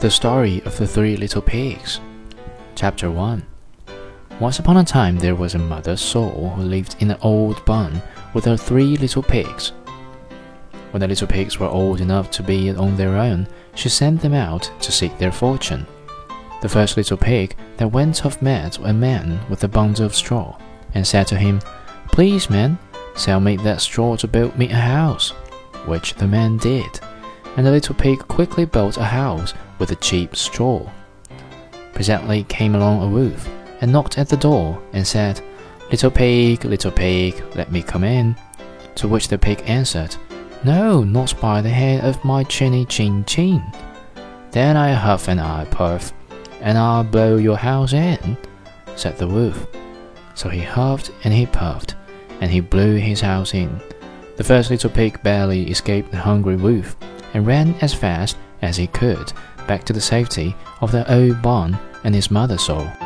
The Story of the Three Little Pigs. Chapter 1 Once upon a time there was a mother sow who lived in an old barn with her three little pigs. When the little pigs were old enough to be on their own, she sent them out to seek their fortune. The first little pig that went off met a man with a bundle of straw, and said to him, Please, man, sell me that straw to build me a house, which the man did and the little pig quickly built a house with a cheap straw. Presently came along a wolf and knocked at the door and said, Little pig, little pig, let me come in. To which the pig answered, No, not by the head of my chinny chin chin. Then I huff and I puff, and I'll blow your house in, said the wolf. So he huffed and he puffed, and he blew his house in. The first little pig barely escaped the hungry wolf and ran as fast as he could back to the safety of the old barn and his mother's saw.